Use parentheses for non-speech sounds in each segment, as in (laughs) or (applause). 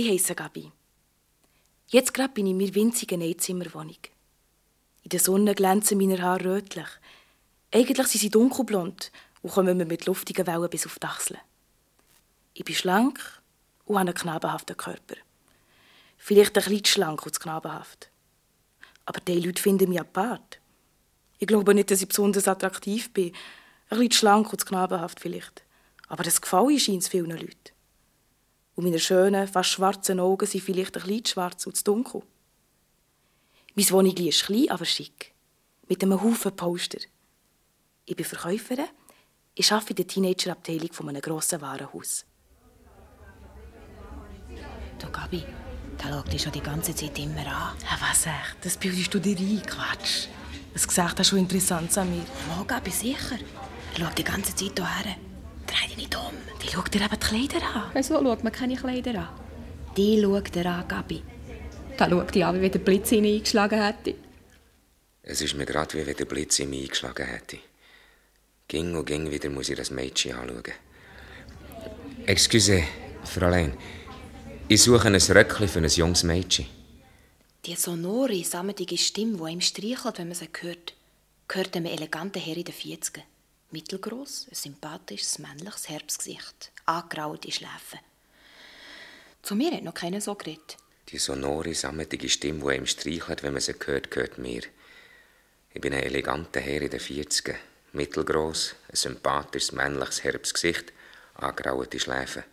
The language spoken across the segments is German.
Ich heiße Gabi. Jetzt gerade bin ich in meiner winzigen Einzimmerwohnung. In der Sonne glänzen meine Haare rötlich. Eigentlich sind sie dunkelblond und kommen mir mit luftigen Wellen bis auf die Achseln. Ich bin schlank und habe einen knabenhaften Körper. Vielleicht ein bisschen schlank und knabenhaft. Aber die Leute finden mich apart. Ich glaube nicht, dass ich besonders attraktiv bin. Ein bisschen schlank und knabenhaft vielleicht. Aber das gefällt scheint vielen Leuten. Und meine schönen, fast schwarzen Augen sind vielleicht ein bisschen schwarz und zu dunkel. Mein Wohnung ist klein, aber schick. Mit einem Haufen Poster. Ich bin Verkäuferin. Ich arbeite in der Teenager-Abteilung von einem grossen Warenhaus. Du, Gabi, der schaut dich schon die ganze Zeit immer an. Ja, was echt? Das bildest du dir ein, Quatsch. Was gesagt hast, schon interessant an mir. Wo, Gabi, sicher. Er schaut die ganze Zeit hierher. Dreh dich nicht um. Die schaut dir eben die Kleider an. Wieso schaut man keine Kleider an? Die schaut dir an, Gabi. Da schaut die an, wie der Blitz in ihn eingeschlagen hätte. Es ist mir gerade, wie wenn der Blitz in mich eingeschlagen hätte. Ging und ging wieder muss ich das Mädchen anschauen. Excuse, Fräulein. Ich suche ein Röckchen für ein junges Mädchen. Die sonore, sammetige Stimme, die ihm streichelt, wenn man sie hört, gehört einem eleganten Herr in den 40 Mittelgroß, ein sympathisches, männliches Herbstgesicht, angerauete Schläfen. Zu mir hat noch keiner so geredet. Die sonore, sammetige Stimme, die ihm streichelt, wenn man sie hört, gehört mir. Ich bin ein eleganter Herr in den 40 Mittelgroß, ein sympathisches, männliches Herbstgesicht, angerauete Schläfen.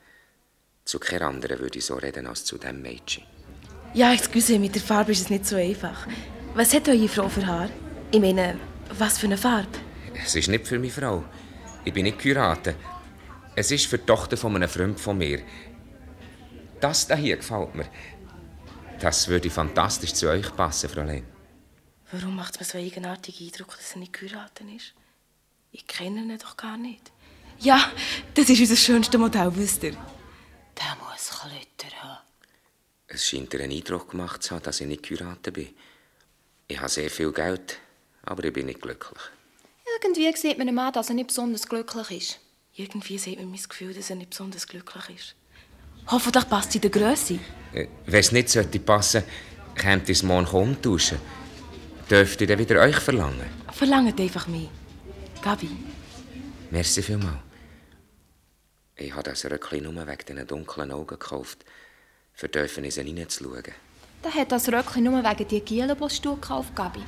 Zu keiner anderen würde ich so reden als zu dem Mädchen. Ja, excuse, mit der Farbe ist es nicht so einfach. Was hat eure Frau für Haar? Ich meine, was für eine Farbe? Es ist nicht für meine Frau. Ich bin nicht geheiratet. Es ist für die Tochter von einem Freund von mir. Das hier gefällt mir. Das würde fantastisch zu euch passen, Fräulein. Warum macht es mir so einen eigenartigen Eindruck, dass er nicht geheiratet ist? Ich kenne ihn doch gar nicht. Ja, das ist unser schönstes Modell, wisst ihr? Der muss Klötter haben. Es scheint dir einen Eindruck gemacht zu haben, dass ich nicht geheiratet bin. Ich habe sehr viel Geld, aber ich bin nicht glücklich. Irgendwie sieht man einem an, dass er nicht besonders glücklich ist. Irgendwie sieht man mein Gefühl, dass er nicht besonders glücklich ist. Hoffentlich passt sie in der Größe. Äh, Wenn es nicht sollte passen, kämt es morgen umtauschen. Dürft ihr dann wieder euch verlangen? Verlangt einfach mich. Gabi. Merci vielmals. Ich habe das Röckchen nur wegen diesen dunklen Augen gekauft. Für dürfen sie reinzuschauen. Der hat das Röckchen nur wegen die du gekauft Gabi.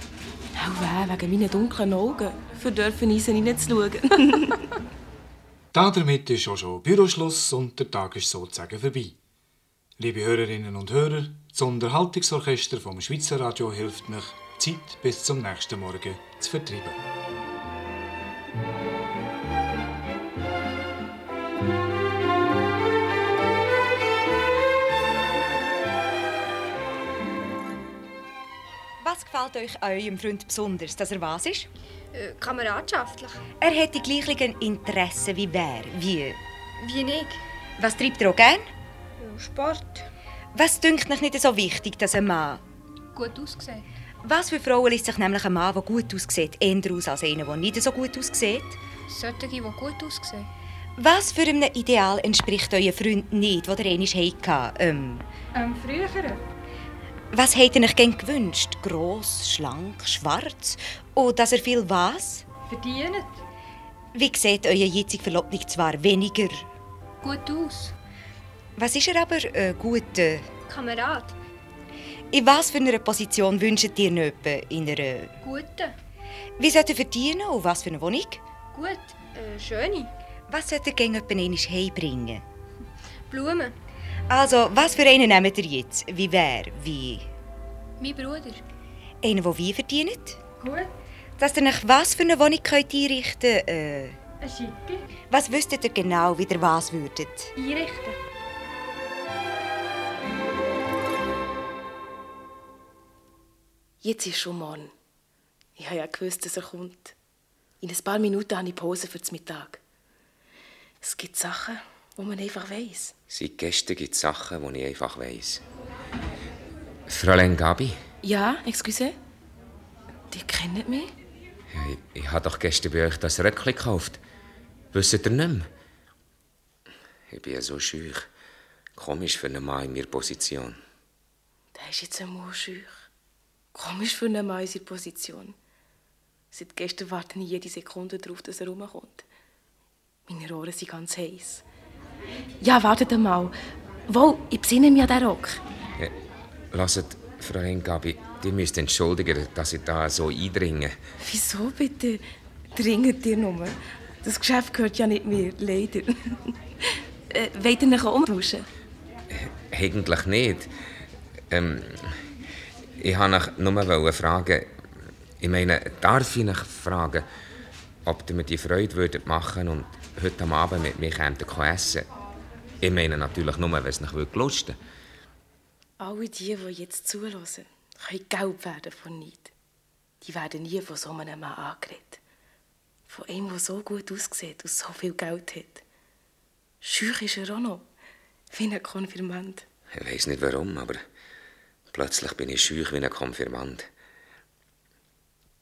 Auch weh, wegen meinen dunklen Augen. Für dürfen in sie reinzuschauen. (laughs) Damit ist auch schon Büroschluss und der Tag ist sozusagen vorbei. Liebe Hörerinnen und Hörer, das Unterhaltungsorchester vom Schweizer Radio hilft mich, die Zeit bis zum nächsten Morgen zu vertreiben. Gefällt euch an eurem Freund besonders, dass er was ist? Äh, kameradschaftlich. Er hat die gleichen Interessen wie wer, wie... Wie nicht? Was treibt er auch gern? Ja, Sport. Was dünkt euch nicht so wichtig, dass ein Mann... Gut ausgesehen. Was für Frauen lässt sich nämlich ein Mann, der gut aussieht, eher aus als einer, der nicht so gut aussieht? Solche, die gut aussehen. Was für einem Ideal entspricht euer Freund nicht, das er einmal hatte? Ähm, Ähm, früher? Was habt ihr euch gern gewünscht? Gross, schlank, schwarz? Oder dass er viel was? Verdient. Wie sieht euer jetziger Verlobung zwar weniger? Gut aus. Was ist er aber äh, gut? Äh, Kamerad. in was für einer Position wünscht ihr etwa? In einer... Gute. Wie sollte er verdienen und was für eine Wohnung? Gut. Äh, schöne. Was sollte er gern etwa einmal heimbringen? Blumen. Also, was für einen nehmt ihr jetzt? Wie wer? Wie? Mein Bruder. Einen, der wie verdient? Gut. Dass ihr euch was für eine Wohnung könnt einrichten könnt? Äh, Ein Schicke. was wüsstet ihr genau, wie ihr was würdet? Einrichten. Jetzt ist schon morgen. Ich habe ja gewusst, dass er kommt. In ein paar Minuten habe ich Pause für den Mittag. Es gibt Sachen, die man einfach weiß. Seit gestern gibt es Sachen, die ich einfach weiss. Fräulein Gabi, Ja, excuse? Die kennen mich? ja, ich, ich habe doch gestern bei euch das Röckchen gekauft. Wisst ihr nicht mehr? Ich bin ja so schüch. Komisch für einen Mann in meiner Position. Der ist jetzt einmal schüch. Komisch für einen Mann in seiner Position. Seit gestern warte ich jede Sekunde darauf, dass er rumkommt. Meine Ohren sind ganz heiß. Ja, wartet einmal. Wo, ich besinne mich an den Rock. Ja, lasst, Fräulein Gabi, ihr müsst entschuldigen, dass ich da so eindringe. Wieso bitte? Dringend dir nur. Das Geschäft gehört ja nicht mir, leider. äh, wollt ihr umtauschen? Eigentlich nicht. Ähm, ich wollte nur fragen, ich meine, darf ich fragen, ob ihr mir die Freude würdet machen und heute am Abend mit mir kämt essen Ich meine natürlich nur, wenn es euch lusten. Alle die, die jetzt zulassen, können gelb werden von Neid. Die werden nie von so einem Mann angeredet. Von einem, der so gut aussieht und so viel Geld hat. Schüch ist er auch noch. Wie ein Konfirmand. Ich weiß nicht warum, aber plötzlich bin ich schüch wie ein Konfirmand.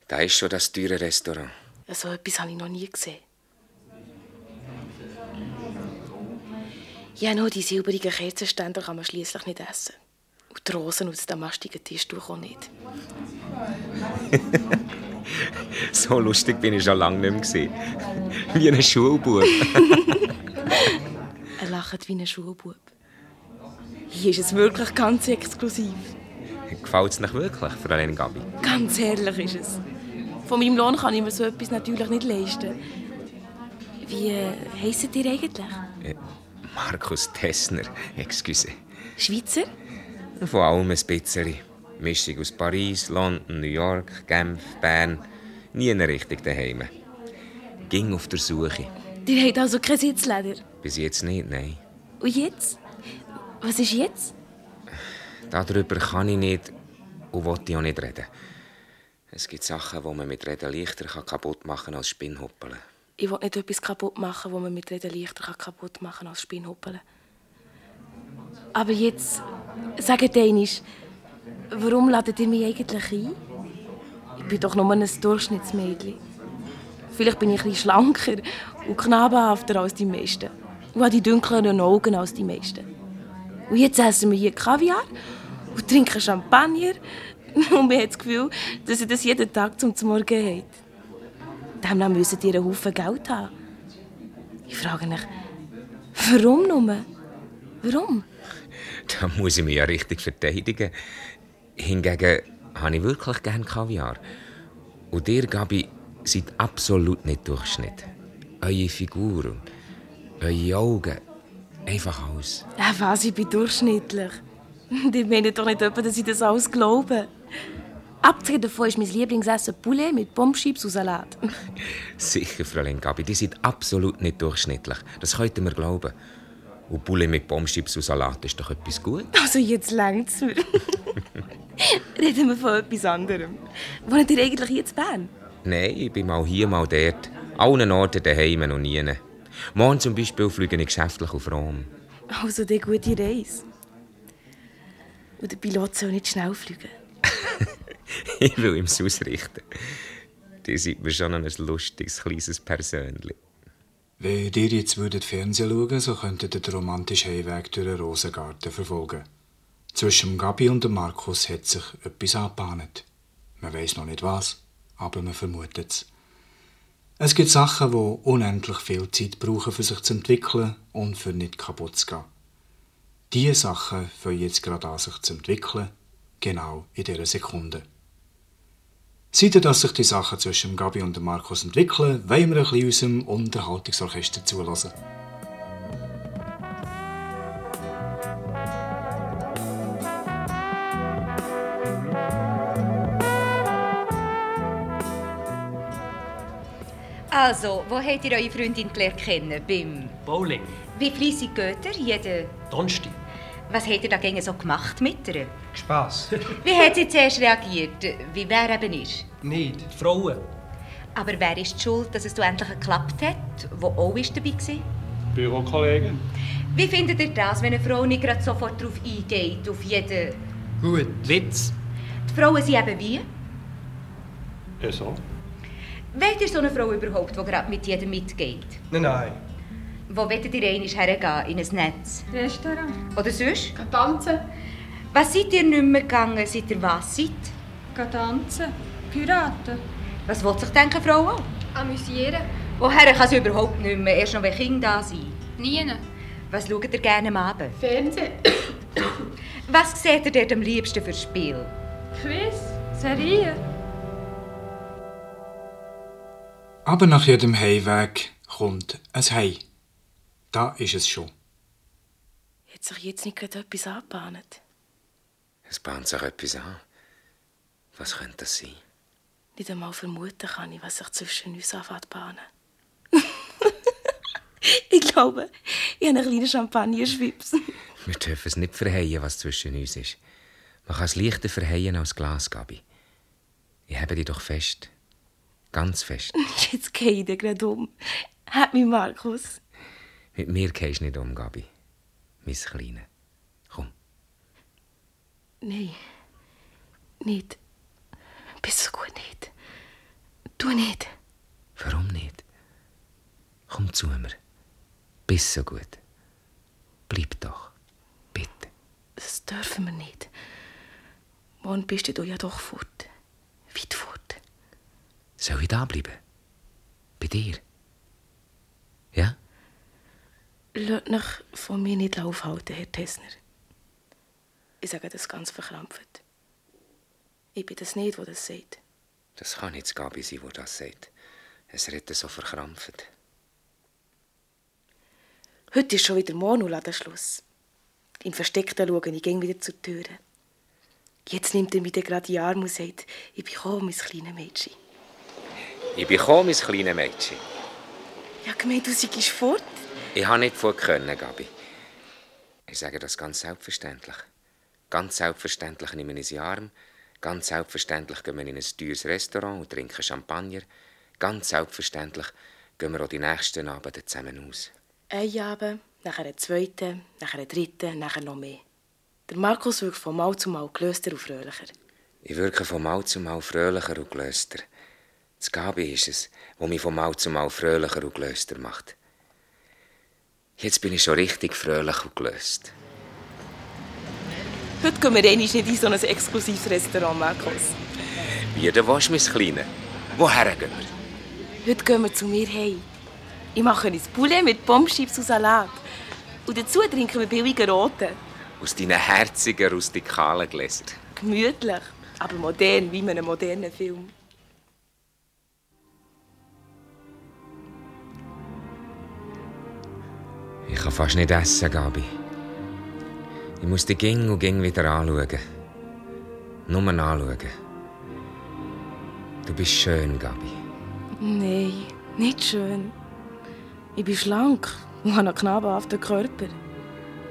Da ist schon das teure Restaurant. So etwas habe ich noch nie gesehen. Ja, nur die silbrigen Kerzenständer kann man schließlich nicht essen. Und die Rosen aus dem mastigen Tischtuch auch nicht. (laughs) so lustig bin ich schon lange nicht mehr. Wie ein Schulbub. (laughs) er lacht wie ein Schulbub. Hier ist es wirklich ganz exklusiv. Gefällt es nicht wirklich, Fräulein Gabi? Ganz herrlich ist es. Von meinem Lohn kann ich mir so etwas natürlich nicht leisten. Wie äh, heisst ihr eigentlich? Äh, Markus Tessner, (laughs) excuse. Schweizer? Von allem ein bisschen. Mischung aus Paris, London, New York, Genf, Bern. Nie in richtig daheim. Ging auf der Suche. Ihr habt also kein Sitzleder? Bis jetzt nicht, nein. Und jetzt? Was ist jetzt? Darüber kann ich nicht und will ich auch nicht reden. Es gibt Sachen, die man mit Reden leichter kaputt machen kann als Spinnhoppeln. Ich will nicht etwas kaputt machen, das man mit Reden leichter kaputt machen kann als Spinnhoppeln. Aber jetzt, sagt einmal, warum ladet ihr mich eigentlich ein? Ich bin doch nur ein Durchschnittsmädchen. Vielleicht bin ich bisschen schlanker und knabenhafter als die meisten. Und habe die dunkleren Augen als die meisten. Und jetzt essen wir hier Kaviar und trinken Champagner. (laughs) Und man hat das Gefühl, dass ihr das jeden Tag zum Morgen habt. Demnach müssen ihr einen Haufen Geld haben. Ich frage mich, warum nur? Warum? Da muss ich mich ja richtig verteidigen. Hingegen habe ich wirklich gerne Kaviar. Und ihr, Gabi, seid absolut nicht Durchschnitt. Eure Figur eure Augen, einfach alles. Ja, was, ich bin durchschnittlich. (laughs) Die meinen doch nicht etwa, dass ich das alles glaube. Abgesehen davon ist mein Lieblingsessen Poulet mit Bombschips und Salat. Sicher, Fräulein Gabi, die sind absolut nicht durchschnittlich. Das könnt ihr mir glauben. Und Poulet mit Bombschips und Salat ist doch etwas gut. Also jetzt längt es mir. (laughs) Reden wir von etwas anderem. Wohnt ihr eigentlich hier in Bern? Nein, ich bin mal hier, mal dort. Allen Orten daheim und nie. Morgen zum Beispiel fliege ich geschäftlich auf Rom. Also eine gute Reise. Und der Pilot soll nicht schnell fliegen. (laughs) (laughs) ich will ihm ausrichten. Die sieht mir schon ein lustiges, kleines Persönchen. Wenn ihr jetzt würdet Fernsehen schauen so könntet ihr den romantischen Heimweg durch den Rosengarten verfolgen. Zwischen Gabi und Markus hat sich etwas angebahnt. Man weiß noch nicht was, aber man vermutet es. Es gibt Sachen, die unendlich viel Zeit brauchen, für sich zu entwickeln und für nicht kaputt zu gehen. Diese Sachen fangen jetzt gerade an, sich zu entwickeln, genau in dieser Sekunde. Seit dass sich die Sachen zwischen Gabi und Markus entwickeln, wollen wir ein bisschen unserem Unterhaltungsorchester zulassen. Also, wo habt ihr eure Freundin gelernt kennen? Beim Bowling. Wie fleissig geht ihr? Jeden... Donnerstag. Was habt ihr dagegen so gemacht mit ihr? Spass. Wie hat sie zuerst reagiert? Wie wer eben ist? Nicht. Die Frauen. Aber wer ist die schuld, dass es du endlich geklappt hat? Wo auch ist dabei war? Bürokollegen. Wie findet ihr das, wenn eine Frau nicht gerade sofort darauf eingeht, auf jeden... Gut. Witz. Die Frauen sind eben wie? Ja, so. Wollt ihr so eine Frau überhaupt, die gerade mit jedem mitgeht? Nein, nein. Wo wollt ihr einmal hergehen? In ein Netz? Restaurant. Oder sonst? Gehen tanzen. Was seid ihr nicht mehr gegangen, seit ihr was seid? Gehen tanzen. Piraten. Was will sich denken, Frau auch? Amüsieren. Woher kann sie überhaupt nicht mehr, erst noch wenn Kinder da sind? Nie. Was schaut ihr gerne am Abend? Fernsehen. (coughs) Was seht ihr dort am liebsten für Spiel? Quiz. Serien. Aber nach jedem Heimweg kommt ein Hei. Da ist es schon. Hat sich jetzt nicht gerade etwas angebahnt? Es bahnt sich etwas an. Was könnte das sein? Nicht einmal vermuten kann ich, was sich zwischen uns anfängt zu bahnen. (laughs) ich glaube, ich habe einen kleinen Champagner-Schwips. Wir dürfen es nicht verheyen, was zwischen uns ist. Man kann es leichter verheyen als Glas, Gabi. Ich habe dich doch fest. Ganz fest. (laughs) Jetzt gehe ich dir gerade um. Hat mich Markus. Mit mir gehst du nicht um, Gabi. Mein Kleine. Komm. Nein. Nicht. Bist so gut nicht. Du nicht. Warum nicht? Komm zu mir. Bist so gut. Bleib doch. Bitte. Das dürfen wir nicht. Morgen bist du ja doch fort. Weit fort. Soll ich da bleiben? Bei dir? Ja? Lasst euch von mir nicht aufhalten, Herr Tessner. Ich sage das ganz verkrampft. Ich bin das nicht, der das sagt. Das kann nicht Gabi sein, wo das sagt. Es redet so verkrampft. Heute ist schon wieder Monoladenschluss. Im Versteckten schaue ich gehen wieder zur Tür. Jetzt nimmt er mich gerade die Arme und sagt, ich bin gekommen, mein kleines Mädchen. Ich bin gekommen, mein kleines Mädchen. Ja, gemeint, du seist fort. Ich habe nicht vor können, Gabi. Ich sage das ganz selbstverständlich. Ganz selbstverständlich nehme ich sie Arm. Ganz selbstverständlich gehen wir in ein teures Restaurant und trinken Champagner. Ganz selbstverständlich gehen wir auch die nächsten Abende zusammen aus. Ein Abend, nachher einen zweiten, nachher einen dritten, nachher noch mehr. Der Markus wirkt von Mal zu Mal gelöster und fröhlicher. Ich wirke von Mal zu Mal fröhlicher und gelöster. Das Gabi ist es, was mich von Mal zu Mal fröhlicher und gelöster macht. Jetzt bin ich schon richtig fröhlich und gelöst. Heute gehen wir einmal nicht in so ein exklusives Restaurant, Markus. Wie du willst, mein Kleine. Woher gehen wir? Heute gehen wir zu mir heim. Ich mache ein Poulet mit Pommeschips und Salat. Und dazu trinken wir billigen Roten. Aus deinen herzigen, rustikalen Gläsern. Gemütlich, aber modern, wie in einem modernen Film. Ich kann fast nicht essen, Gabi. Ich muss dich ging und ging wieder anschauen. Nur anschauen. Du bist schön, Gabi. Nein, nicht schön. Ich bin schlank und habe einen knabenhaften Körper.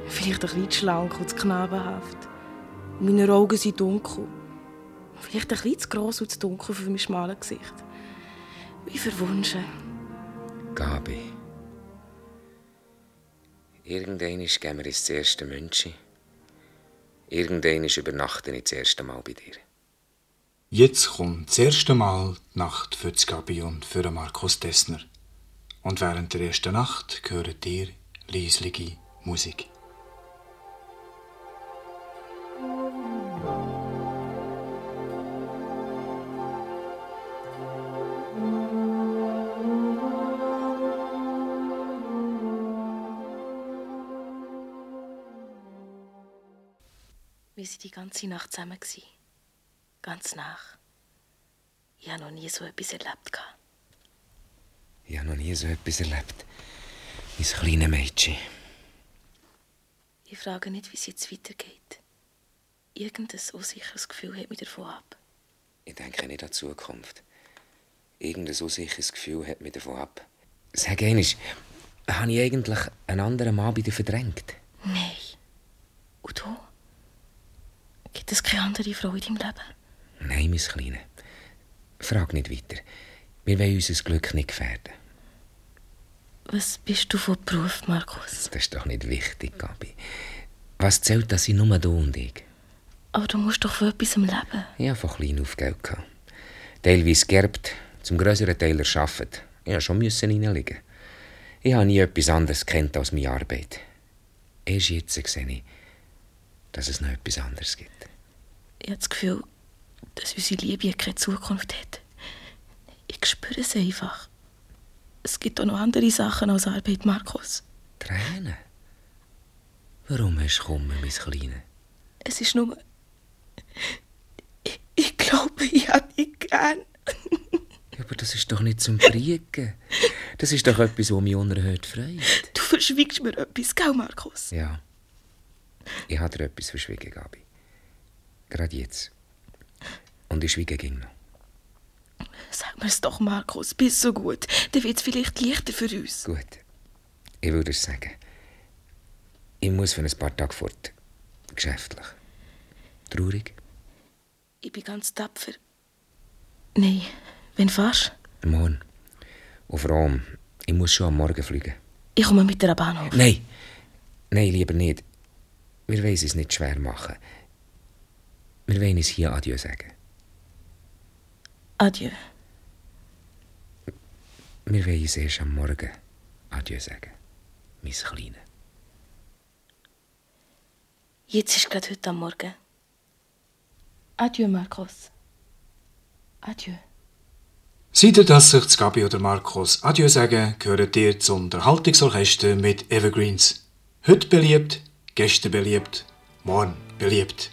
Vielleicht ein bisschen zu schlank und zu knabenhaft. Meine Augen sind dunkel. Vielleicht ein bisschen zu gross und zu dunkel für mein schmales Gesicht. Wie verwunschen. Gabi. Irgendwann gehen wir ins erste Münchi. Irgendwann übernachten ich das erste Mal bei dir. Jetzt kommt das erste Mal die Nacht für die Gabi und für Markus Dessner. Und während der ersten Nacht hört ihr leislige Musik. Waren die ganze Nacht zusammen. gewesen. Ganz nach. Ich habe noch nie so etwas erlebt. Ich habe noch nie so etwas erlebt. Mein kleines Mädchen. Ich frage nicht, wie es jetzt weitergeht. Irgendein unsicheres Gefühl hält mich davon ab. Ich denke nicht an die Zukunft. Irgendein unsicheres Gefühl hat mich davon ab. Sag einmal, habe ich eigentlich einen anderen Mann bei dir verdrängt? Nein. Und du? Gibt es keine andere Frau in deinem Leben? Nein, mein Kleine. Frag nicht weiter. Wir wollen unser Glück nicht gefährden. Was bist du von Beruf, Markus? Das ist doch nicht wichtig, Gabi. Was zählt, dass ich nur du und ich? Aber du musst doch von etwas im Leben. Ich habe von klein auf Geld. Gehabt. Teilweise geerbt, zum grösseren Teil erschaffen. Ich musste schon reinlegen. Ich habe nie etwas anderes kennt als meine Arbeit. Erst jetzt sehe ich, dass es noch etwas anderes gibt. Ich habe das Gefühl, dass unsere Liebe keine Zukunft hat. Ich spüre es einfach. Es gibt auch noch andere Sachen als Arbeit, Markus. Tränen? Warum hast du Kummer, mein Kleine? Es ist nur... Ich, ich glaube, ich habe dich gern. Ja, aber das ist doch nicht zum Kriegen. Das ist doch etwas, was mich unerhört freut. Du verschwiegst mir etwas, gell, Markus? Ja. Ich habe dir etwas verschwiegen, Gabi. Gerade jetzt. Und ich schwiege ging noch. Sag mir's doch, Markus, bist so gut. Dann wird's vielleicht leichter für uns. Gut. Ich würde es sagen. Ich muss für ein paar Tage fort. Geschäftlich. Traurig? Ich bin ganz tapfer. Nein, wenn fast? Morgen. Auf Rom. Ich muss schon am Morgen fliegen. Ich komme mit der Bahnhof. Nein. Nein, lieber nicht. Wir wollen es nicht schwer machen. Wir wollen es hier Adieu sagen. Adieu. Wir wollen es erst am Morgen Adieu sagen. Mein Kleine. Jetzt ist gerade heute am Morgen. Adieu, Markus. Adieu. Seid ihr, dass sich das Gabi oder Markus Adieu sagen, gehört ihr zum Unterhaltungsorchester mit Evergreens. Heute beliebt, gestern beliebt, morgen beliebt.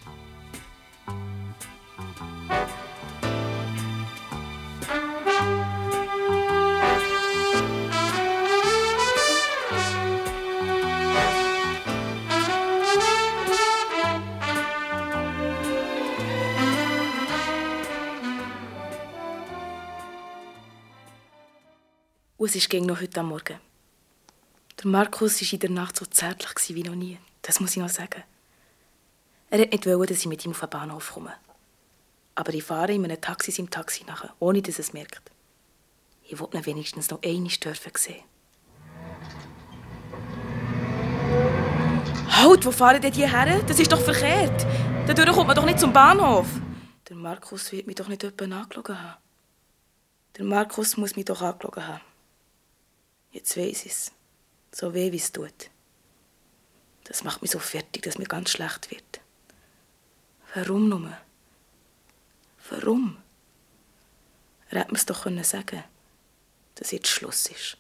Und es war noch heute am Morgen. Der Markus war in der Nacht so zärtlich wie noch nie. Das muss ich noch sagen. Er wollte nicht, wollen, dass ich mit ihm auf den Bahnhof komme. Aber ich fahre in einem Taxi seinem Taxi nach, ohne dass er es merkt. Ich wollte ihn wenigstens noch einmal dürfen sehen. Halt, wo fahren denn die her? Das ist doch verkehrt. Dadurch kommt man doch nicht zum Bahnhof. Der Markus wird mich doch nicht jemand angeschaut haben. Der Markus muss mich doch angeschaut haben. Jetzt weiß ich es. So weh, wie es tut. Das macht mich so fertig, dass mir ganz schlecht wird. Warum nur? Warum? Er hätte mir es doch können sagen dass jetzt Schluss ist.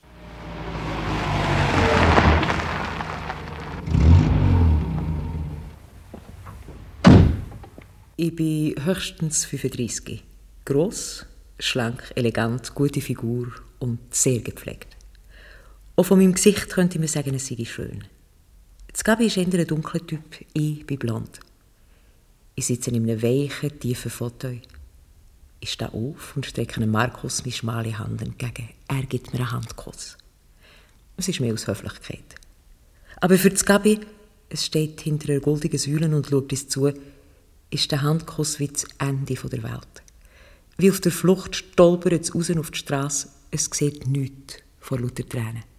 Ich bin höchstens 35. Gross, schlank, elegant, gute Figur und sehr gepflegt. Auch von meinem Gesicht könnte man sagen, es sei schön. Das Gabi ist eher ein dunkler Typ, ich bin blond. Ich sitze in einem weichen, tiefen Fauteuil. Ich stehe auf und strecke Markus meine schmale Hand entgegen. Er gibt mir einen Handkuss. Es ist mehr aus Höflichkeit. Aber für das Gabi, es steht hinter einer goldigen Säule und schaut uns zu, ist der Handkuss wie das Ende der Welt. Wie auf der Flucht stolpert es raus auf die Straße, es sieht nichts vor lauter Tränen.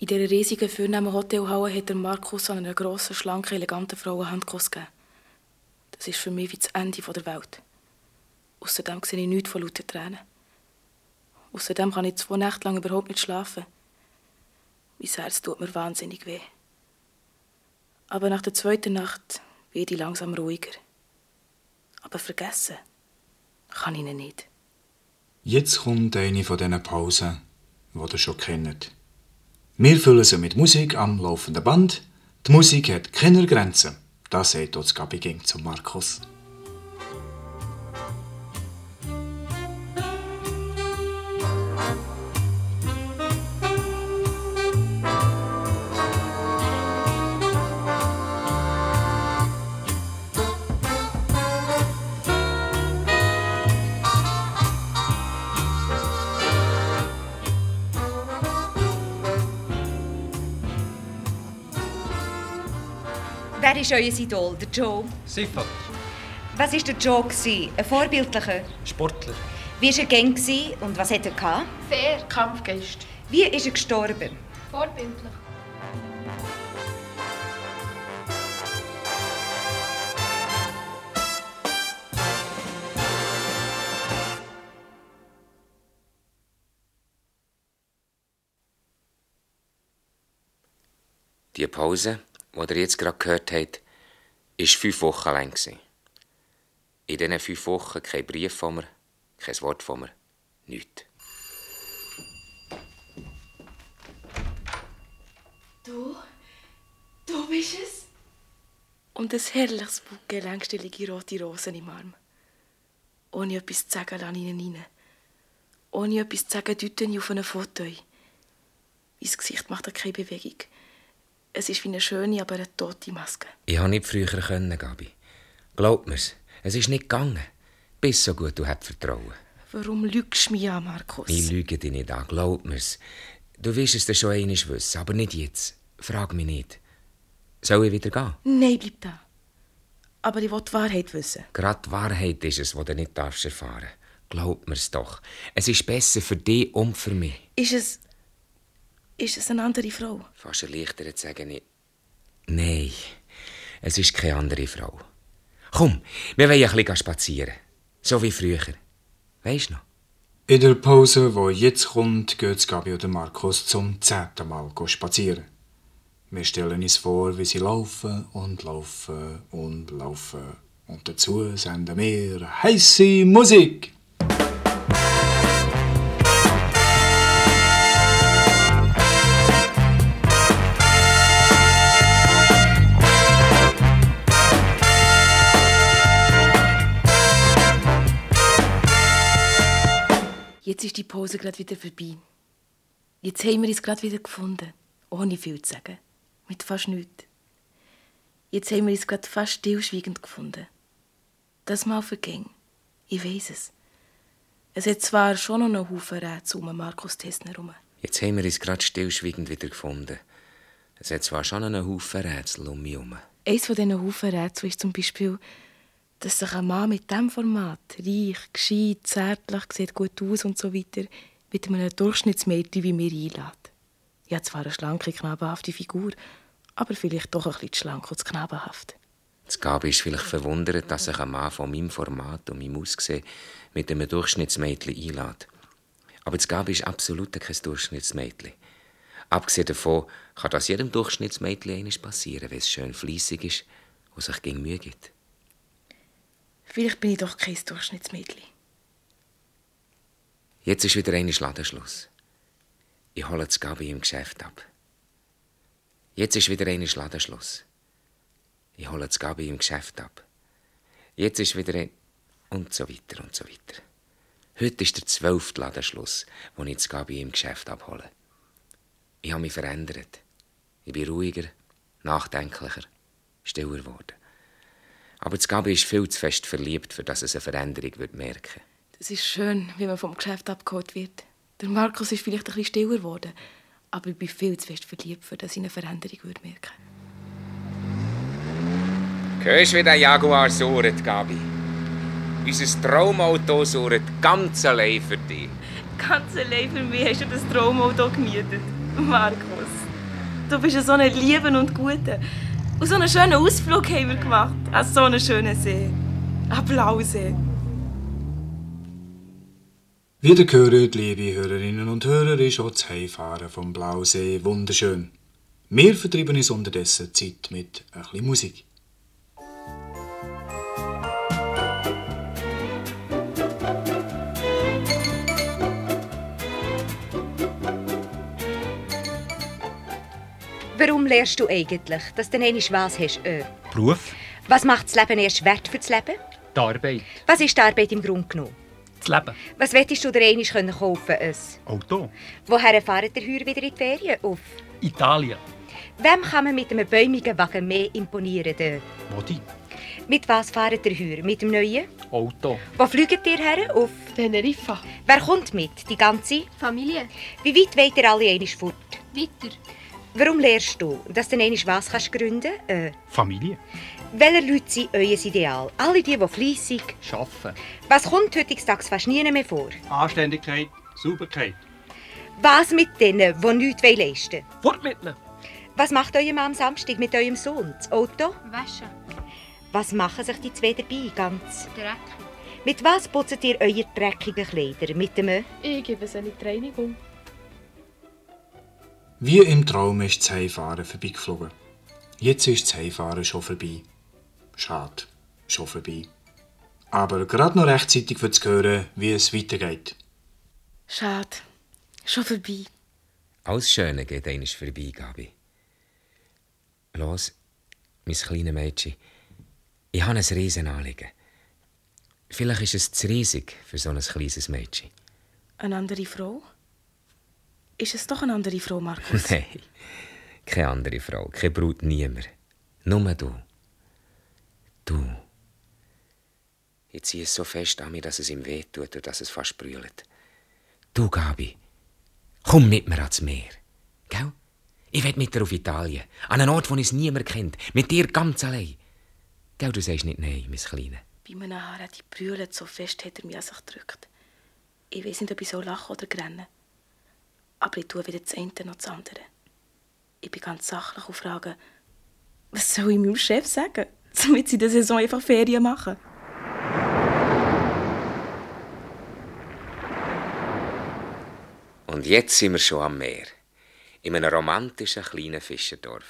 In dieser riesigen, vornehmen Hotelhalle hat der Markus an einer grossen, schlanken, eleganten Frau Handkuss gegeben. Das ist für mich wie das Ende der Welt. Außerdem sehe ich nichts von lauter Tränen. Außerdem kann ich zwei Nächte lang überhaupt nicht schlafen. Mein Herz tut mir wahnsinnig weh. Aber nach der zweiten Nacht werde ich langsam ruhiger. Aber vergessen kann ich ihn nicht. Jetzt kommt eine von diesen Pausen, die ihr schon kennt. Wir füllen sie mit Musik am laufenden Band. Die Musik hat keine Grenzen. Das sagt uns Gabi ging zu Markus. Wer ist euer Idol? Der Joe? Siffert. Was war der Joe? gewesen? Ein vorbildlicher? Sportler. Wie war er gewesen und was hat er gehabt? Fair, Kampfgeist. Wie ist er gestorben? Vorbildlich. Die Pause, die ihr jetzt gerade gehört habt, war fünf Wochen lang. In diesen fünf Wochen kein Brief von mir, kein Wort von mir, nichts. Du? Du bist es? Und ein herrliches Bouquet längstellige rote Rosen im Arm. Ohne etwas zu sagen, lasse ich ihn rein. Ohne etwas zu sagen, deute ich auf einen Foto. Mein Gesicht macht keine Bewegung. Es ist wie eine schöne, aber eine tote Maske. Ich habe nicht früher können, Gabi. Glaub mir's, es ist nicht gegangen. Bist so gut, du hast Vertrauen. Warum lügst du mich an, Markus? Ich lüge dich nicht an, glaub mir's. Du wirst es dann schon einmal wissen, aber nicht jetzt. Frag mich nicht. Soll ich wieder gehen? Nein, bleib da. Aber ich will die Wahrheit wissen. Gerade die Wahrheit ist es, was du nicht darfst erfahren. Glaub mir's doch. Es ist besser für dich und für mich. Ist es. Ist es eine andere Frau? Fast erleichtert sagen ich. Nein, es ist keine andere Frau. Komm, wir wollen ein bisschen spazieren. So wie früher. Weisst du noch? In der Pause, die jetzt kommt, geht Gabi und Markus zum zehnten Mal spazieren. Wir stellen uns vor, wie sie laufen und laufen und laufen. Und dazu senden wir heiße Musik. Jetzt ist die Pause gerade wieder vorbei. Jetzt haben wir uns gerade wieder gefunden. Ohne viel zu sagen. Mit fast nichts. Jetzt haben wir uns gerade fast stillschweigend gefunden. Das Mal verging. Ich weiß es. Es hat zwar schon noch einen Haufen Rätsel um Markus Tessner herum. Jetzt haben wir uns gerade stillschweigend wieder gefunden. Es hat zwar schon einen Haufen Rätsel um mich herum. Eines von diesen Haufen Rätsel ist zum Beispiel, dass sich ein Mann mit diesem Format, reich, gescheit, zärtlich, sieht gut aus und so weiter, mit einem Durchschnittsmädchen wie mir einlädt. Ich habe zwar eine schlanke, knabenhafte Figur, aber vielleicht doch ein bisschen zu schlank und zu knabenhaft. Das Gabi ist vielleicht verwundert, dass sich ein Mann von meinem Format und meinem Aussehen mit einem Durchschnittsmädchen einlädt. Aber das Gabi ist absolut kein Durchschnittsmädchen. Abgesehen davon kann das jedem Durchschnittsmädchen passieren, wenn es schön fleissig ist und sich gegen Mühe gibt. Vielleicht bin ich doch kein Durchschnittsmädchen. Jetzt ist wieder ein Ladenschluss. Ich hole das Gabi im Geschäft ab. Jetzt ist wieder ein Ladenschluss. Ich hole das Gabi im Geschäft ab. Jetzt ist wieder ein... Und so weiter und so weiter. Heute ist der zwölfte Ladenschluss, wo ich das Gabi im Geschäft abhole. Ich habe mich verändert. Ich bin ruhiger, nachdenklicher, stiller geworden. Aber das Gabi ist viel zu fest verliebt, für dass es eine Veränderung wird merken Es ist schön, wie man vom Geschäft abgeholt wird. Der Markus ist vielleicht ein bisschen stiller geworden, aber ich bin viel zu fest verliebt, für dass ich eine Veränderung würde merken Hörst du, wie der Jaguar surrt, Gabi? Unser Traumauto surrt ganz allein für dich. Ganz allein für mich hast du das Traumauto gemietet. Markus, du bist so ein Lieben und Guter. Und so einen schönen Ausflug haben wir gemacht. An so einen schönen See. Ein Blausee. Wie ihr gehört, liebe Hörerinnen und Hörer, ist auch das Heimfahren vom Blausee wunderschön. Wir vertreiben uns unterdessen Zeit mit ein bisschen Musik. Warum lernst du eigentlich, dass du einmal was hast? Äh, Beruf, was macht das Leben erst wert für das Leben? die Arbeit, Was ist die Arbeit im Grunde genommen? das Leben, Was möchtest du dir einmal können kaufen können? Auto, Woher fahrt ihr heuer wieder in die Ferien? Auf? Italien, Wem kann man mit einem bäumigen Wagen mehr imponieren? Dort? Modi, Mit was fahrt ihr heuer? Mit dem Neuen? Auto, Wo fliegt ihr her? Auf? Teneriffa. Wer kommt mit? Die ganze? Familie. Wie weit wollt ihr alle einmal fort? Weiter. Warum lernst du, dass du einmal was kannst gründen äh, Familie, Welche Leute sind euer Ideal? Alle die, die fleissig. Schaffen, Was kommt heutzutage fast nie mehr vor? Anständigkeit, Sauberkeit. Was mit denen, die nichts leisten wollen? fort mit ihnen. Was macht eure Mama am Samstag mit eurem Sohn? Das Auto? Waschen. Was machen sich die zwei dabei ganz? Dreck. Mit was putzt ihr eure dreckigen Kleider? Mit dem... Ich gebe es eine Reinigung. Wie im Traum ist das Heimfahren vorbeigeflogen. Jetzt ist das Heimfahren schon vorbei. Schade, schon vorbei. Aber gerade noch rechtzeitig für zu hören, wie es weitergeht. Schade. Schon vorbei. Alles Schöne geht einmal vorbei, Gabi. Los, mein kleines Mädchen. Ich habe ein Riesenanliegen. Vielleicht ist es zu riesig für so ein kleines Mädchen. Eine andere Frau? Ist es doch eine andere Frau, Markus? (laughs) Nein, keine andere Frau, keine Brut, niemand. Nur du. Du. Ich ziehe es so fest an mir, dass es ihm wehtut und dass es fast brüllt. Du, Gabi, komm mit mir ans Meer. Gell? Ich will mit dir auf Italien, an einen Ort, wo es niemand kennt. Mit dir ganz allein. Gell, du sagst nicht nein, mein Kleine. Bei meinen Haaren die brüllt so fest, hat er mich an sich gedrückt. Ich weiß nicht, ob ich so lachen oder rennen. Aber ich tue weder das eine noch das andere. Ich bin ganz sachlich und frage, was soll ich meinem Chef sagen, (laughs) damit sie in der Saison einfach Ferien machen? Und jetzt sind wir schon am Meer. In einem romantischen kleinen Fischerdorf.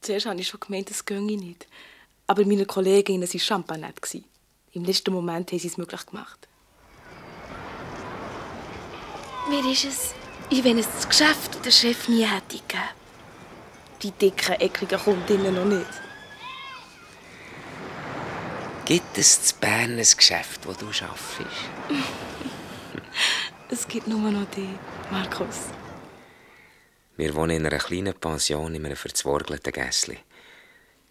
Zuerst habe ich schon gemeint, das ginge nicht. Aber meine Kolleginnen waren champagnett. Im letzten Moment haben sie es möglich gemacht. Mir ist es, wie wenn es das Geschäft und der Chef nie hätte gegeben. Die dicken, ekligen Kundinnen noch nicht. Gibt es zu Bern ein Geschäft, wo du arbeitest? (laughs) Es gibt nur noch die, Markus. Wir wohnen in einer kleinen Pension in einem verzworgelten Gässli.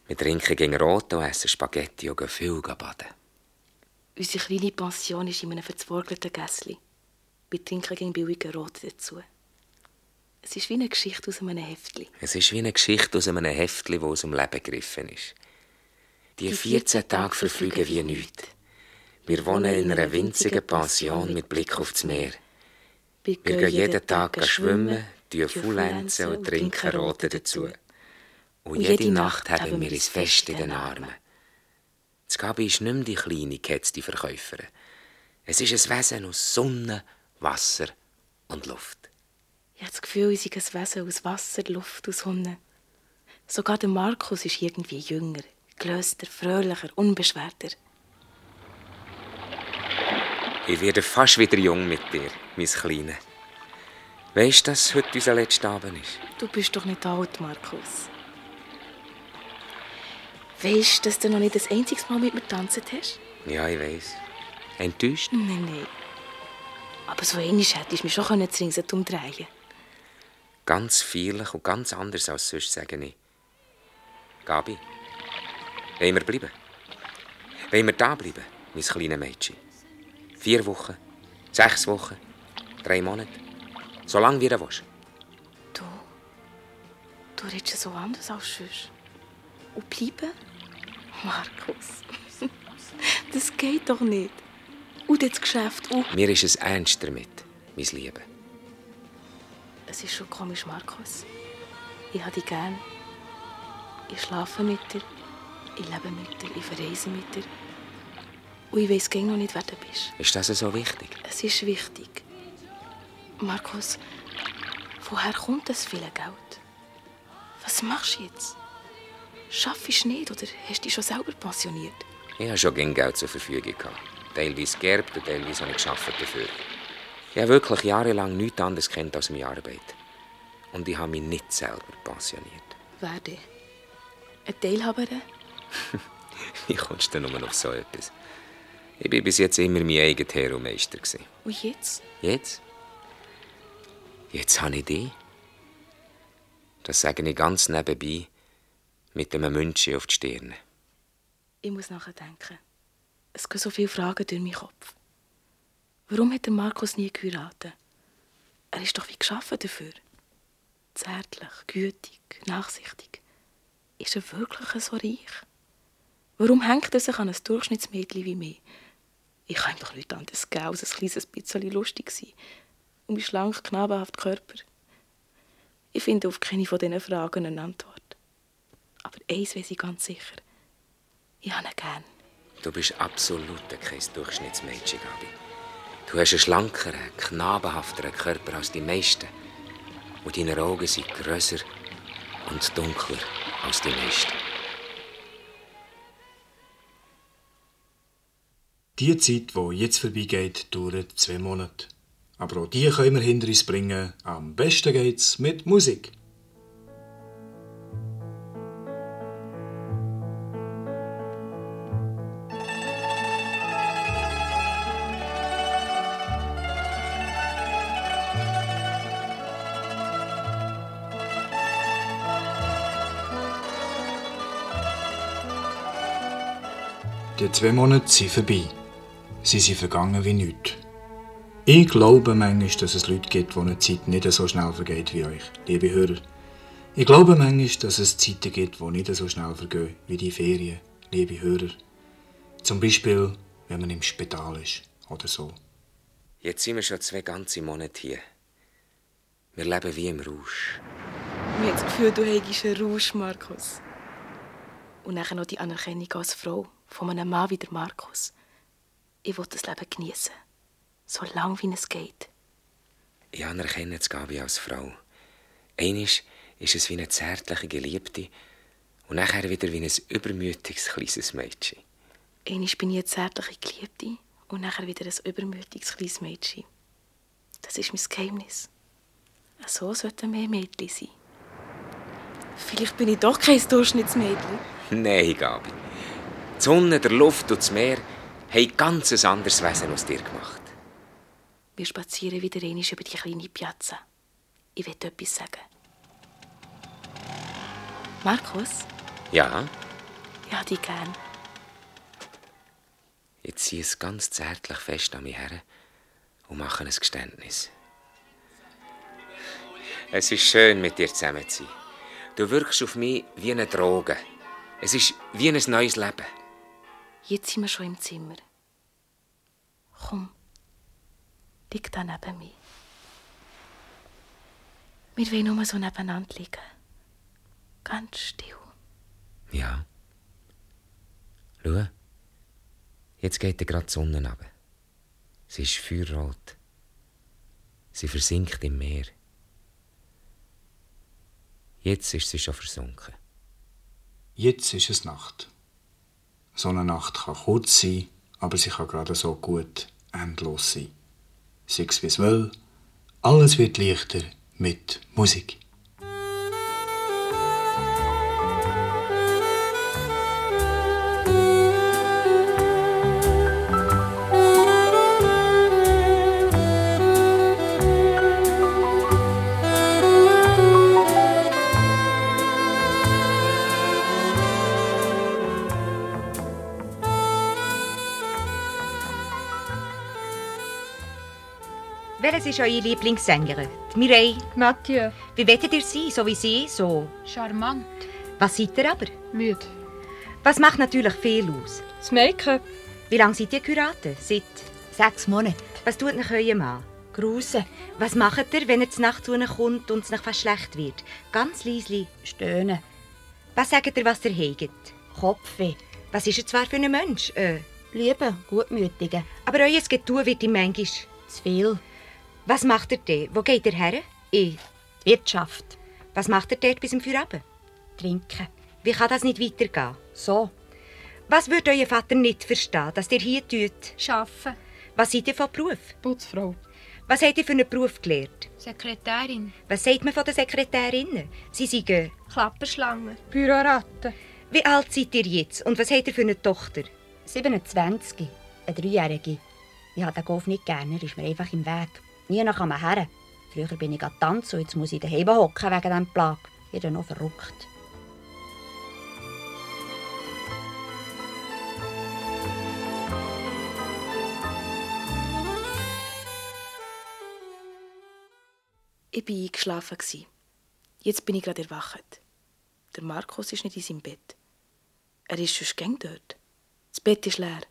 Wir trinken gegen Rot und essen Spaghetti und gehen viel baden. Unsere kleine Pension ist in einem verzworgelten Gässli. Wir trinken gegen billigen Rot dazu. Es ist wie eine Geschichte aus einem Heftli. Es ist wie eine Geschichte aus einem Heftli, das aus dem Leben gegriffen ist. Die 14 Tage verfliegen wie nichts. Wir wohnen in einer winzigen Pension mit Blick auf das Meer. Wir gehen jeden Tag schwimmen, tun Fullenzen und trinken Rote dazu. Und jede Nacht haben wir uns fest in den Armen. Das Gabi ist nicht mehr die kleine, gehetzte Verkäuferin. Es ist ein Wesen aus Sonne, Wasser und Luft. Ich habe das Gefühl, ich ein Wesen aus Wasser, Luft und Sonne. Sogar der Markus ist irgendwie jünger, gelöster, fröhlicher, unbeschwerter. Ich werde fast wieder jung mit dir, mein Kleine. Weißt du, dass heute unser letzter Abend ist? Du bist doch nicht alt, Markus. Weißt du, dass du noch nicht das einzige Mal mit mir tanzen hast? Ja, ich weiß. Enttäuscht? Nein, nein. Aber so einmal hättest du mich schon können zu Ringset umdrehen Ganz feierlich und ganz anders als sonst, sage ich. Gabi, wollen wir bleiben? Wollen wir da bleiben, mein kleines Mädchen? Vier Wochen, sechs Wochen, drei Monate. So lange wie du willst. Du, du redest so anders als sonst. Und bleiben? Markus, (laughs) das geht doch nicht. Und das Geschäft auch. Mir ist es ernst damit, mein Liebe. Es ist schon komisch, Markus. Ich habe dich gern. Ich schlafe mit dir. Ich lebe mit dir. Ich verreise mit dir. Und ich weiß noch nicht, wer du bist. Ist das so wichtig? Es ist wichtig. Markus, woher kommt das viele Geld? Was machst du jetzt? Schaffst du nicht oder hast du dich schon selber pensioniert? Ich habe schon Geld zur Verfügung. Teilweise geerbt und teilweise habe ich dafür. Ich habe wirklich jahrelang nichts anderes kennt als meine Arbeit. Und ich habe mich nicht selber pensioniert. Wer denn? Eine Teilhaberin? Wie (laughs) kommst du denn nur auf so etwas? Ich war bis jetzt immer mein eigener Herr und Meister. Und jetzt? Jetzt? Jetzt habe ich dich. Das sage ich ganz nebenbei, mit einem Münzchen auf die Stirn. Ich muss nachdenken. Es gehen so viele Fragen durch meinen Kopf. Warum hat der Markus nie geheiratet? Er ist doch wie geschaffen dafür. Zärtlich, gütig, nachsichtig. Ist er wirklich so reich? Warum hängt er sich an ein Durchschnittsmädchen wie mich? Ich kann ihm doch nicht anderes geben, als ein kleines bisschen lustig sein. Und mein schlank, knabenhaft Körper. Ich finde auf keine von diesen Fragen eine Antwort. Aber eins weiß ich ganz sicher. Ich habe ihn gern. Du bist absolut kein Durchschnittsmädchen, Gabi. Du hast einen schlankeren, knabenhafteren Körper als die meisten. Und deine Augen sind grösser und dunkler als die meisten. Die Zeit, die jetzt vorbeigeht, dauert zwei Monate. Aber auch die können wir hinter uns bringen. Am besten geht's mit Musik. Die zwei Monate sind vorbei. Sie sind vergangen wie nichts. Ich glaube manchmal, dass es Leute gibt, denen die Zeit nicht so schnell vergeht wie euch, liebe Hörer. Ich glaube manchmal, dass es Zeiten gibt, die nicht so schnell vergehen wie die Ferien, liebe Hörer. Zum Beispiel, wenn man im Spital ist oder so. Jetzt sind wir schon zwei ganze Monate hier. Wir leben wie im Rausch. Ich habe das Gefühl, du hättest einen Rausch, Markus. Und nachher noch die Anerkennung als Frau von einem Mann wie der Markus. Ich will das Leben genießen, so lang wie es geht. Ich anerkenne das Gabi als Frau. Einisch ist es wie eine zärtliche Geliebte und nachher wieder wie ein übermütiges kleines Mädchen. Einmal bin ich eine zärtliche Geliebte und nachher wieder ein übermütiges kleines Mädchen. Das ist mein Geheimnis. So sollten mehr Mädchen sein. Vielleicht bin ich doch kein Durchschnittsmädchen. Nein, Gabi. Die Sonne, der Luft und das Meer haben ganz ein anderes Wesen aus dir gemacht. Wir spazieren wieder einmal über die kleine Piazza. Ich will etwas sagen. Markus, Ja, ich habe dich gern. ich ziehe es ganz zärtlich fest an mich her und mache ein Geständnis. Es ist schön, mit dir zusammen zu sein. Du wirkst auf mich wie eine Droge. Es ist wie ein neues Leben. Jetzt sind wir schon im Zimmer. Komm, lieg da neben mir. Wir wollen nur so nebeneinander liegen. Ganz still. Ja. Schau, jetzt geht gerade die Sonne runter. Sie ist feuerrot. Sie versinkt im Meer. Jetzt ist sie schon versunken. Jetzt ist es Nacht. So eine Nacht kann kurz sein, aber sie kann gerade so gut endlos sein. Sei es wie es will, alles wird leichter mit Musik. Welches ist eure Lieblingssängerin? Die Mireille? Mathieu, Wie wettet ihr sie? So wie sie? So. charmant, Was seid ihr aber? müde. Was macht natürlich viel aus? Das Make-up, Wie lange seid ihr Kuraten? Seit. Sechs Monate. Was tut nach euer Mann? Grusen. Was macht ihr, wenn er zur Nacht zu ihnen kommt und es nach fast schlecht wird? Ganz leisli. Stöhnen. Was sagt ihr, was ihr hegt? Kopfweh. Was ist er zwar für ein Mensch? Äh, Liebe. Gutmütige. aber euer Getue wird ihm manchmal. Zu viel. Was macht er denn? Wo geht er her? Ich. Die Wirtschaft. Was macht er dort bis zum Feierabend? Trinken. Wie kann das nicht weitergehen? So. Was würde euer Vater nicht verstehen, dass ihr hier tut? Arbeiten, Was seid ihr von Beruf? Putzfrau, Was habt ihr für einen Beruf gelernt? Sekretärin, Was sagt man von den Sekretärinnen? Sie sind... äh, Klapperschlange, Büroratte, Wie alt seid ihr jetzt und was habt ihr für eine Tochter? 27. Eine Dreijährige. Ich habe den Golf nicht gerne, er ist mir einfach im Weg. Nie nach am her. Früher bin ich tanzen und jetzt muss ich daheim hocken wegen diesem Plag. Ich bin noch verrückt. Ich war eingeschlafen. gsi. Jetzt bin ich gerade erwacht. Der Markus ist nicht in seinem Bett. Er ist schon gäng dort. Das Bett ist leer.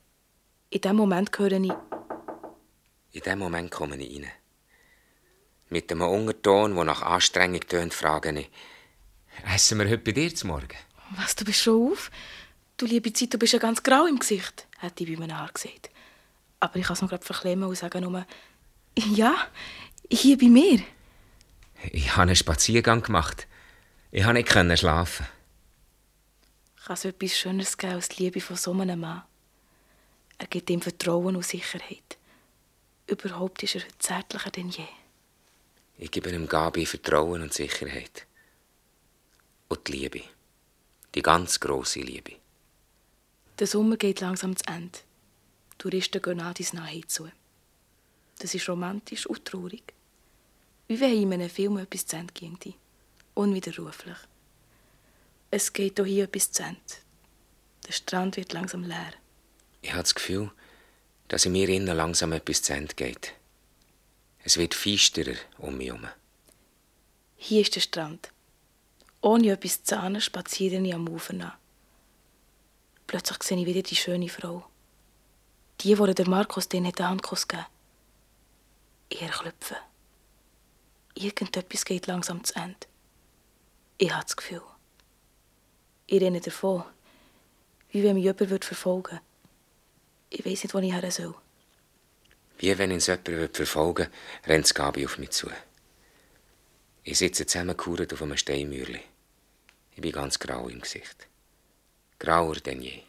In dem Moment höre ich... In dem Moment komme ich rein. Mit einem Unterton, der nach Anstrengung tönt, frage ich, «Essen wir heute bei dir zum Morgen?» Was, du bist schon auf? Du liebe Zeit, du bist ja ganz grau im Gesicht, hätte ich bei meinem Haar gesagt. Aber ich kann es noch gerade verklemmen und sagen nur, ja, hier bei mir. Ich habe einen Spaziergang gemacht. Ich konnte nicht schlafen. Kann es etwas Schöneres geben als die Liebe von so einem Mann? Er gibt ihm Vertrauen und Sicherheit. Überhaupt ist er heute zärtlicher denn je. Ich gebe ihm Gabi Vertrauen und Sicherheit. Und die Liebe. Die ganz große Liebe. Der Sommer geht langsam zu Ende. Die Touristen gehen an ins Nahe zu. Das ist romantisch und traurig. Wie wenn in einem Film etwas zu Ende ginge. Unwiderruflich. Es geht auch hier etwas zu Ende. Der Strand wird langsam leer. Ich habe das Gefühl, dass in mir innen langsam etwas zu Ende geht. Es wird feisterer um mich herum. Hier ist der Strand. Ohne etwas zu ahnen, spaziere ich am Ufer nach. Plötzlich sehe ich wieder die schöne Frau. Die, die der Markus den den Handkuss gegeben Ihr Klopfen. Irgendetwas geht langsam zu Ende. Ich habe das Gefühl. Ich renne davon, wie wenn mich jemand verfolgen würde. Ich weiß nicht, wo ich her soll. Wie wenn uns jemand verfolgen würde, rennt Gabi auf mich zu. Ich sitze zusammengekauert auf einem Steinmürli. Ich bin ganz grau im Gesicht. Grauer denn je.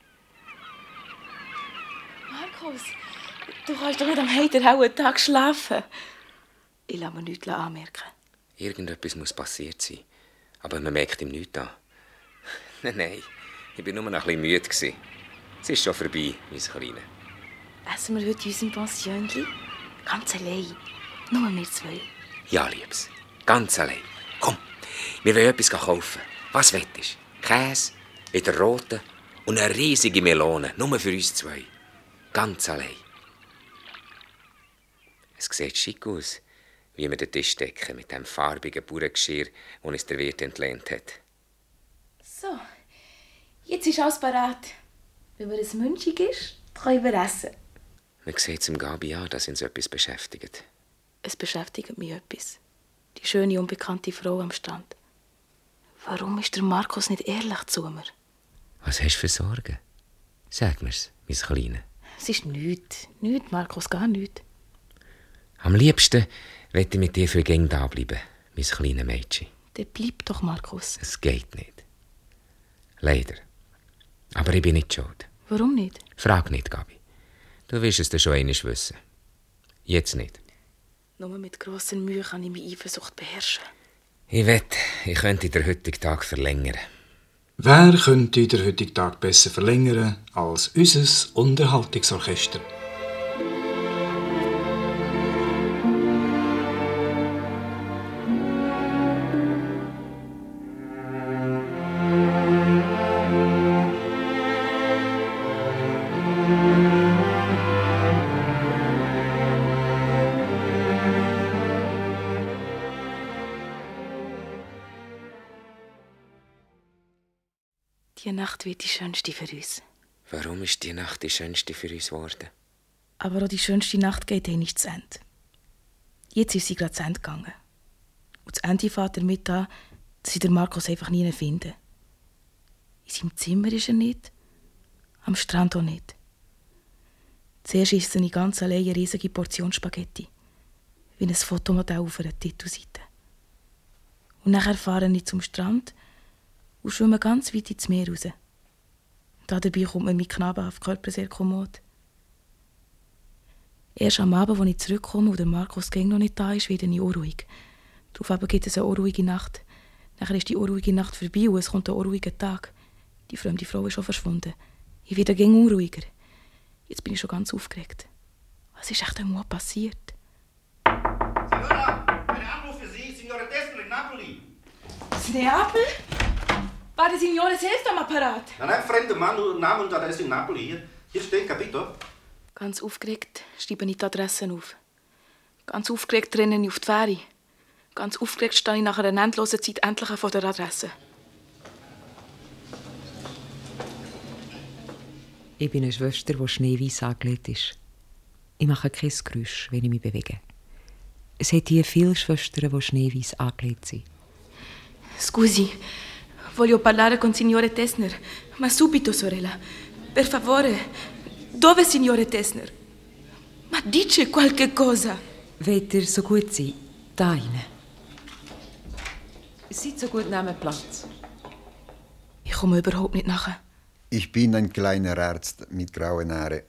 Markus, du kannst doch nicht am heiterhauen Tag schlafen. Ich lasse mir nichts anmerken. Irgendetwas muss passiert sein. Aber man merkt ihm nichts an. (laughs) nein, nein, ich war nur noch ein bisschen müde. Es ist schon vorbei, mein Kleiner. Essen wir heute in unserem Pensionli? Ganz allein. Nur wir zwei. Ja, Liebes. Ganz allein. Komm, wir wollen etwas kaufen. Was wettest Käse, wieder rote und eine riesige Melone. Nur für uns zwei. Ganz allein. Es sieht schick aus, wie wir den Tisch decken mit dem farbigen Bauerngeschirr, das uns der Wirt entlehnt hat. So, jetzt ist alles parat. Wenn mir es münchig ist, können wir essen. Man sieht zum Gabi an, dass uns etwas beschäftigt. Es beschäftigt mich etwas. Die schöne, unbekannte Frau am Strand. Warum ist der Markus nicht ehrlich zu mir? Was hast du für Sorgen? Sag mir's, mein Kleiner. Es ist nichts. Nichts, Markus, gar nichts. Am liebsten möchte ich mit dir für gäng da bleiben, mein kleines Mädchen. Dann bleib doch, Markus. Es geht nicht. Leider. Aber ich bin nicht schuld. Warum nicht? Frag nicht, Gabi. Du wirst es dir schon einmal wissen. Jetzt nicht. Nur mit grosser Mühe kann ich meine Eifersucht beherrschen. Ich wette, ich könnte den heutigen Tag verlängern. Wer könnte den heutigen Tag besser verlängern als unser Unterhaltungsorchester? Nacht wird die schönste für uns. Warum ist die Nacht die schönste für uns geworden? Aber auch die schönste Nacht geht eh nicht zu Ende. Jetzt ist sie gerade zu Ende gegangen. Und das Ende fährt damit an, dass ich den Markus einfach nie finde. In seinem Zimmer ist er nicht, am Strand auch nicht. Zuerst isst ich ganz allein eine riesige Portion Spaghetti, wie ein Fotomodell auf einer Titelseite. Und nachher fahre ich zum Strand und schwimme ganz weit ins Meer raus. Dabei kommt mir mein knabenhafter Körper sehr kommod. Erst am Abend, als ich zurückkomme und der Markus Gang noch nicht da ist, werde ich unruhig. Darauf gibt es eine unruhige Nacht. Nachher ist die unruhige Nacht vorbei und es kommt ein unruhiger Tag. Die fremde Frau ist schon verschwunden. Ich werde gegen unruhiger. Jetzt bin ich schon ganz aufgeregt. Was ist echt einmal passiert? Signora, ein Anruf für Sie, Signore Dessler in Napoli. Neapel? War der Signore selbst am Apparat? Nein, ein fremder Mann, nur Name und Adresse in Napoli. Hier, hier steht Capito. Ganz aufgeregt schreibe ich die Adressen auf. Ganz aufgeregt renne ich auf die Fähre. Ganz aufgeregt stehe ich nach einer endlosen Zeit endlich vor der Adresse. Ich bin eine Schwester, die schneeweiß angelegt ist. Ich mache kein Geräusch, wenn ich mich bewege. Es hat hier viele Schwestern, die schneeweiß angelegt sind. Scusi, voglio parlare con signore Tessner. Ma subito, sorella. Per favore. Dove signore Tessner? Ma dice qualche cosa. Ihr so gut sein? Da rein. Seid so gut, nehmt Platz. Ich komme überhaupt nicht nachher. Ich bin ein kleiner Arzt mit grauen Haaren.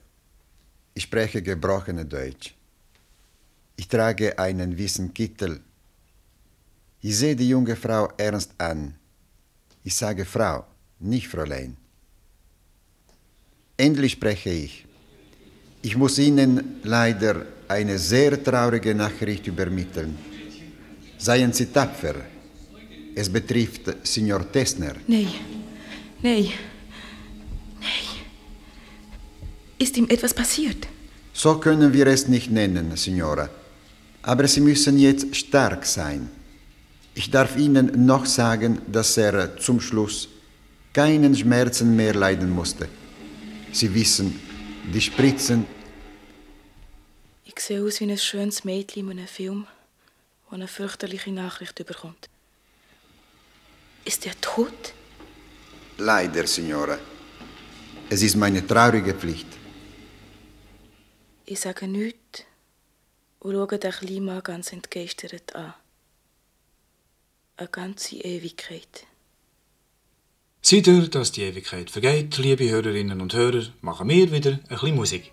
Ich spreche gebrochene Deutsch. Ich trage einen weißen Kittel. Ich sehe die junge Frau ernst an. Ich sage Frau, nicht Fräulein. Endlich spreche ich. Ich muss Ihnen leider eine sehr traurige Nachricht übermitteln. Seien Sie tapfer. Es betrifft Signor Tessner. Nein, nein, nein. Ist ihm etwas passiert? So können wir es nicht nennen, Signora. Aber Sie müssen jetzt stark sein. Ich darf Ihnen noch sagen, dass er zum Schluss keinen Schmerzen mehr leiden musste. Sie wissen, die Spritzen. Ich sehe aus wie ein schönes Mädchen in einem Film, das eine fürchterliche Nachricht überkommt. Ist er tot? Leider, Signora. Es ist meine traurige Pflicht. Ich sage nichts und schaue den kleinen Mann ganz entgeistert an. Eine ganze Ewigkeit. Seid ihr, dass die Ewigkeit vergeht, liebe Hörerinnen und Hörer, machen wir wieder ein bisschen Musik.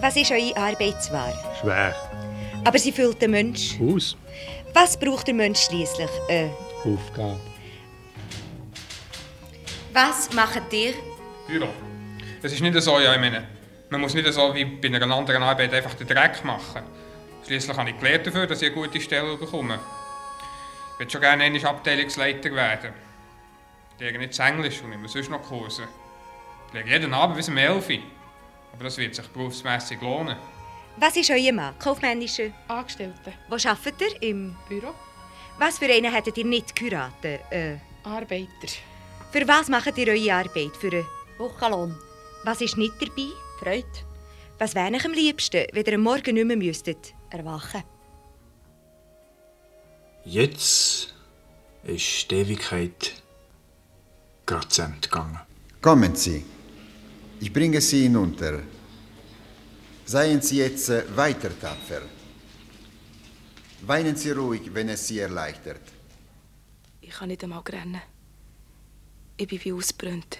Was ist eure Arbeitsware? Schwer. Aber sie füllt den Mensch. Aus. Was braucht der Mensch schließlich? Äh, Aufgabe. was macht ihr? Büro. Es ist nicht so, ja, ich meine, man muss nicht so wie bei einer anderen Arbeit einfach den Dreck machen. Schließlich habe ich gelernt dafür, dass ich eine gute Stelle bekomme. Ich würde schon gerne einmal Abteilungsleiter werden. Ich lerne nicht das Englisch und immer sonst noch Kurse. Ich lerne jeden Abend bis um 11 Uhr. Aber das wird sich berufsmässig lohnen. Was ist euer Mann? Kaufmännische? Angestellte. Wo arbeitet ihr? Im Büro. Was für einen hättet ihr nicht geheiratet? Äh, Arbeiter. für was macht ihr eure Arbeit? Für einen Wochenlohn. Was ist nicht dabei? Freude. Was wäre euch am liebsten, wenn ihr am Morgen nicht mehr müsstet? Erwachen. Jetzt ist die Ewigkeit gerade zu Ende gegangen. Kommen Sie. Ich bringe Sie hinunter. Seien Sie jetzt äh, weiter tapfer. Weinen Sie ruhig, wenn es Sie erleichtert. Ich kann nicht einmal rennen. Ich bin wie ausgebrannt.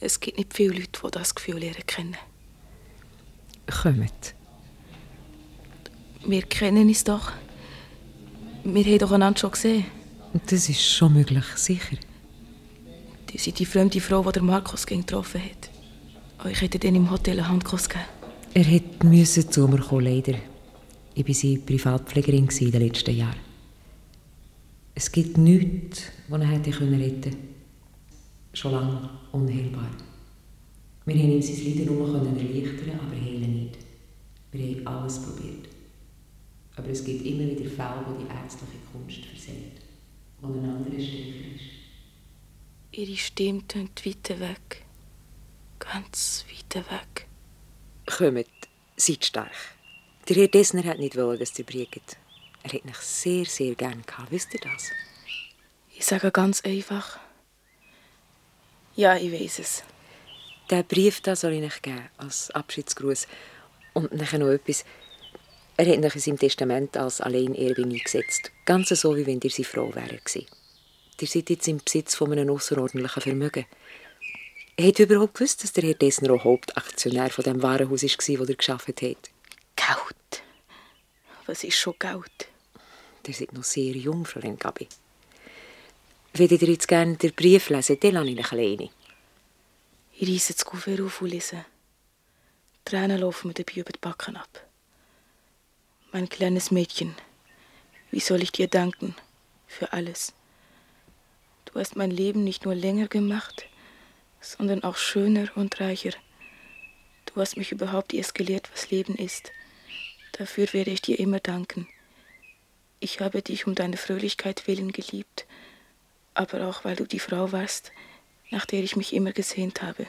Es gibt nicht viele Leute, die das Gefühl lernen kennen. Kommt. Wir kennen uns doch. Wir haben doch einander schon gesehen. Das ist schon möglich, sicher. Die sind die fremde Frau, die der Markus getroffen hat. Euch hätte dann im Hotel einen Handkuss gegeben. Er hätte müssen zu mir kommen, leider. Ich war seine Privatpflegerin in den letzten Jahren. Es gibt nichts, das er hätte retten können. Schon lange unheilbar. Wir haben ihm sein Leiden nur erleichtern, aber heilen nicht. Wir haben alles probiert. Aber es gibt immer wieder Fälle, wo die ärztliche Kunst versagt, wo ein anderer stärker ist. Ihre Stimme tönt weit weg. Ganz weit weg. Kommt, seid stark. Der Herr Dessner hat nicht wollen, dass ihr briegt. Er hat mich sehr, sehr gern gehabt. Wisst ihr das? Ich sage ganz einfach. Ja, ich weiß es. Den Brief da soll ich euch geben, als Abschiedsgruß. Und nachher noch etwas. Er hat euch in seinem Testament als Alleinerbin eingesetzt. Ganz so, wie wenn ihr seine Frau wäre. Ihr seid jetzt im Besitz von einem außerordentlichen Vermögen. Habt ihr überhaupt gewusst, dass der Herr Dessner auch Hauptaktionär von dem Warenhaus war, das er geschafft hat? Geld. Was ist schon Geld? Ihr seid noch sehr jung, Fräulein Gabi. Würdet ihr jetzt gerne den Brief lesen, dann lasse ich euch alleine. Ich reisse das Kuvert auf und lese. Tränen laufen mir dabei über die Backen ab. Mein kleines Mädchen, wie soll ich dir danken für alles? Du hast mein Leben nicht nur länger gemacht, sondern auch schöner und reicher. Du hast mich überhaupt erst gelehrt, was Leben ist. Dafür werde ich dir immer danken. Ich habe dich um deine Fröhlichkeit willen geliebt, aber auch weil du die Frau warst, nach der ich mich immer gesehnt habe.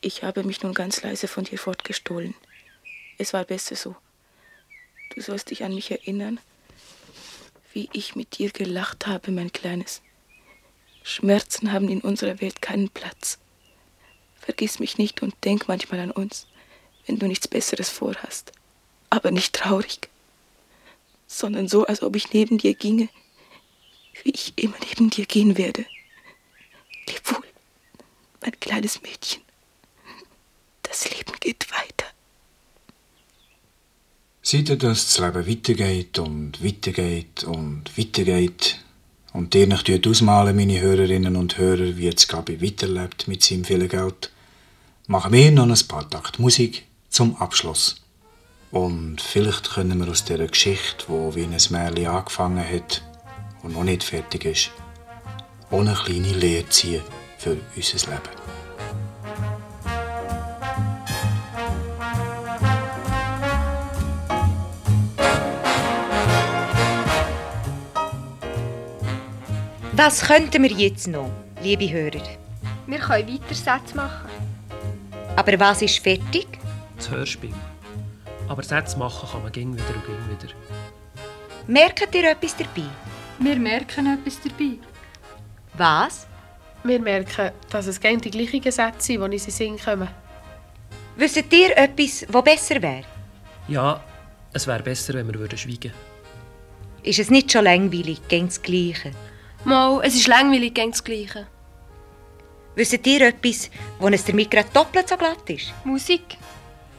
Ich habe mich nun ganz leise von dir fortgestohlen. Es war besser so. Du sollst dich an mich erinnern, wie ich mit dir gelacht habe, mein Kleines. Schmerzen haben in unserer Welt keinen Platz. Vergiss mich nicht und denk manchmal an uns, wenn du nichts Besseres vorhast. Aber nicht traurig, sondern so, als ob ich neben dir ginge, wie ich immer neben dir gehen werde. Leb wohl, mein kleines Mädchen. Das Leben geht weiter. Seit das Leben weitergeht und weitergeht und weitergeht und ihr nicht ausmalen, meine Hörerinnen und Hörer, wie jetzt Gabi weiterlebt mit seinem vielen Geld, machen wir noch ein paar Takt Musik zum Abschluss. Und vielleicht können wir aus dieser Geschichte, wo wie ein Märchen angefangen hat und noch nicht fertig ist, eine kleine Lehre ziehen für unser Leben. Was könnten wir jetzt noch, liebe Hörer? Wir können weiter Sätze machen. Aber was ist fertig? Das Hörspiel. Aber Sätze machen kann man ging wieder und ging wieder. Merkt ihr etwas dabei? Wir merken etwas dabei. Was? Wir merken, dass es gerne die gleichen Sätze sind, die in unseren Sinn kommen. Wisst ihr etwas, was besser wäre? Ja, es wäre besser, wenn wir würden schweigen Ist es nicht schon langweilig, gegen das Gleiche? Mal, es ist langweilig, gegen das Gleiche. Wisst ihr etwas, wo es damit gerade doppelt so glatt ist? Musik.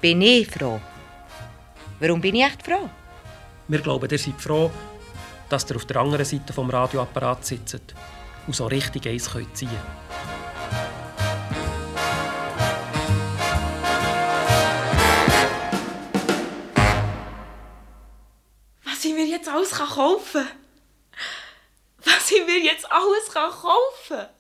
Bin ich froh. Warum bin ich echt froh? Wir glauben, ihr seid froh, dass ihr auf der anderen Seite vom Radioapparat sitzt und so richtig eins könnt ziehen Was ich mir jetzt alles kaufen kann. Was ich mir jetzt alles kaufen kann.